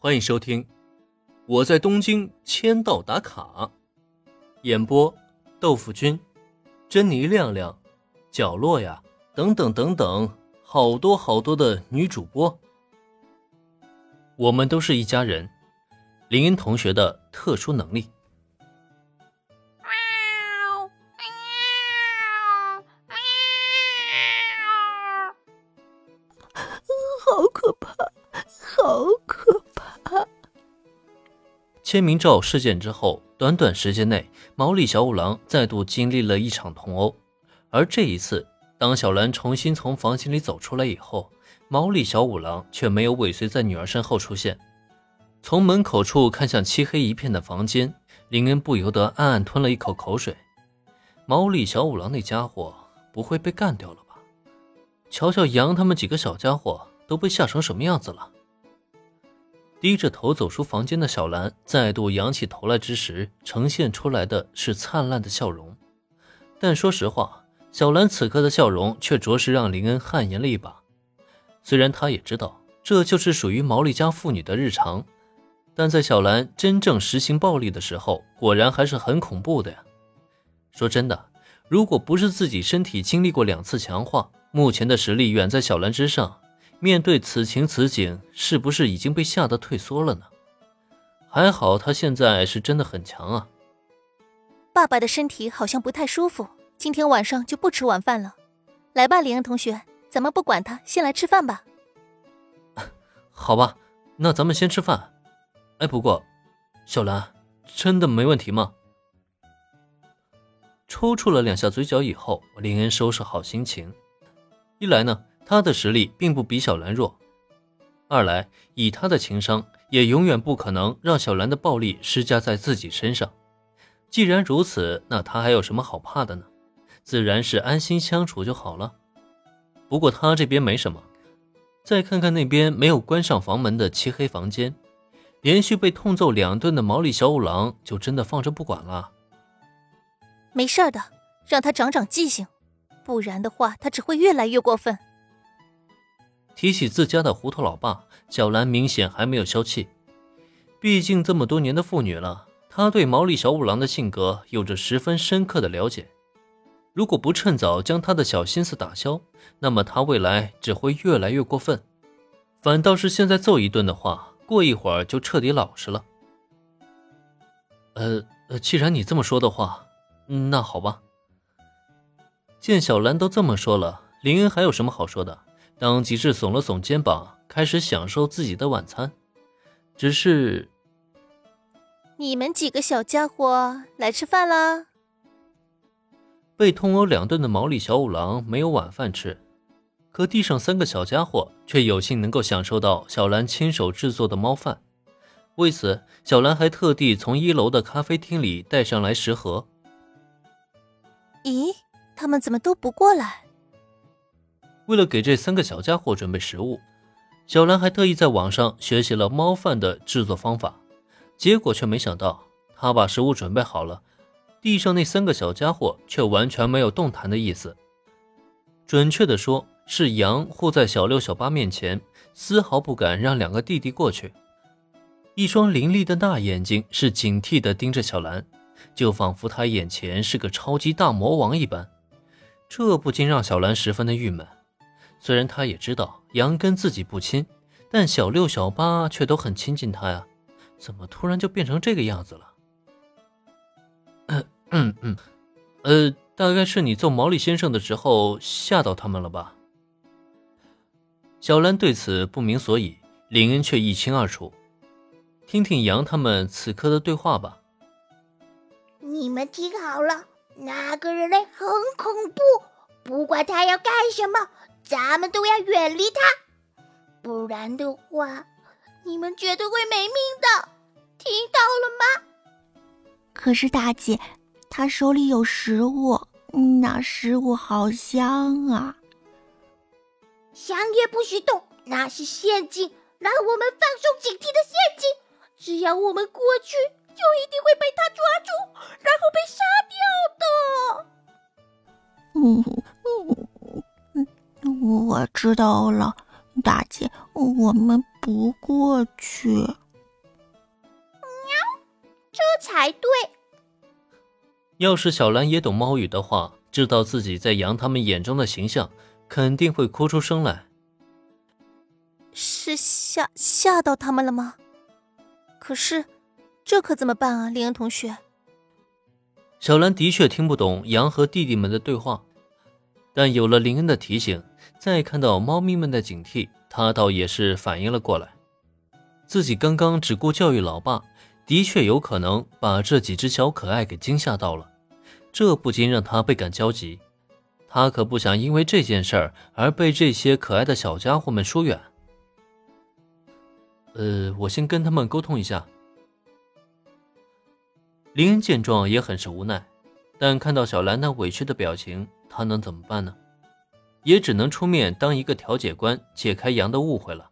欢迎收听《我在东京签到打卡》，演播：豆腐君、珍妮亮亮、角落呀，等等等等，好多好多的女主播。我们都是一家人。林恩同学的特殊能力。签名照事件之后，短短时间内，毛利小五郎再度经历了一场同殴。而这一次，当小兰重新从房间里走出来以后，毛利小五郎却没有尾随在女儿身后出现。从门口处看向漆黑一片的房间，林恩不由得暗暗吞了一口口水。毛利小五郎那家伙不会被干掉了吧？瞧瞧杨他们几个小家伙都被吓成什么样子了！低着头走出房间的小兰再度仰起头来之时，呈现出来的是灿烂的笑容。但说实话，小兰此刻的笑容却着实让林恩汗颜了一把。虽然他也知道这就是属于毛利家妇女的日常。但在小兰真正实行暴力的时候，果然还是很恐怖的呀。说真的，如果不是自己身体经历过两次强化，目前的实力远在小兰之上，面对此情此景，是不是已经被吓得退缩了呢？还好他现在是真的很强啊。爸爸的身体好像不太舒服，今天晚上就不吃晚饭了。来吧，林恩同学，咱们不管他，先来吃饭吧。好吧，那咱们先吃饭。哎，不过，小兰，真的没问题吗？抽搐了两下嘴角以后，林恩收拾好心情。一来呢，他的实力并不比小兰弱；二来，以他的情商，也永远不可能让小兰的暴力施加在自己身上。既然如此，那他还有什么好怕的呢？自然是安心相处就好了。不过他这边没什么，再看看那边没有关上房门的漆黑房间。连续被痛揍两顿的毛利小五郎就真的放着不管了？没事的，让他长长记性，不然的话他只会越来越过分。提起自家的糊涂老爸，小兰明显还没有消气。毕竟这么多年的父女了，她对毛利小五郎的性格有着十分深刻的了解。如果不趁早将他的小心思打消，那么他未来只会越来越过分。反倒是现在揍一顿的话。过一会儿就彻底老实了。呃呃，既然你这么说的话，那好吧。见小兰都这么说了，林恩还有什么好说的？当即是耸了耸肩膀，开始享受自己的晚餐。只是，你们几个小家伙来吃饭啦！被痛殴两顿的毛利小五郎没有晚饭吃。可地上三个小家伙却有幸能够享受到小兰亲手制作的猫饭，为此，小兰还特地从一楼的咖啡厅里带上来食盒。咦，他们怎么都不过来？为了给这三个小家伙准备食物，小兰还特意在网上学习了猫饭的制作方法，结果却没想到，她把食物准备好了，地上那三个小家伙却完全没有动弹的意思。准确的说，是羊护在小六、小八面前，丝毫不敢让两个弟弟过去。一双凌厉的大眼睛是警惕地盯着小兰，就仿佛他眼前是个超级大魔王一般。这不禁让小兰十分的郁闷。虽然他也知道杨跟自己不亲，但小六、小八却都很亲近他呀，怎么突然就变成这个样子了？嗯嗯嗯，呃，大概是你揍毛利先生的时候吓到他们了吧？小兰对此不明所以，林恩却一清二楚。听听杨他们此刻的对话吧。你们听好了，那个人类很恐怖，不管他要干什么，咱们都要远离他，不然的话，你们绝对会没命的。听到了吗？可是大姐，他手里有食物，那食物好香啊。想也不许动，那是陷阱，让我们放松警惕的陷阱。只要我们过去，就一定会被他抓住，然后被杀掉的。嗯嗯，我知道了，大姐，我们不过去。喵，这才对。要是小兰也懂猫语的话，知道自己在羊他们眼中的形象，肯定会哭出声来。是吓吓到他们了吗？可是，这可怎么办啊，林恩同学？小兰的确听不懂羊和弟弟们的对话，但有了林恩的提醒，再看到猫咪们的警惕，他倒也是反应了过来。自己刚刚只顾教育老爸，的确有可能把这几只小可爱给惊吓到了，这不禁让他倍感焦急。他可不想因为这件事儿而被这些可爱的小家伙们疏远。呃，我先跟他们沟通一下。林恩见状也很是无奈，但看到小兰那委屈的表情，他能怎么办呢？也只能出面当一个调解官，解开杨的误会了。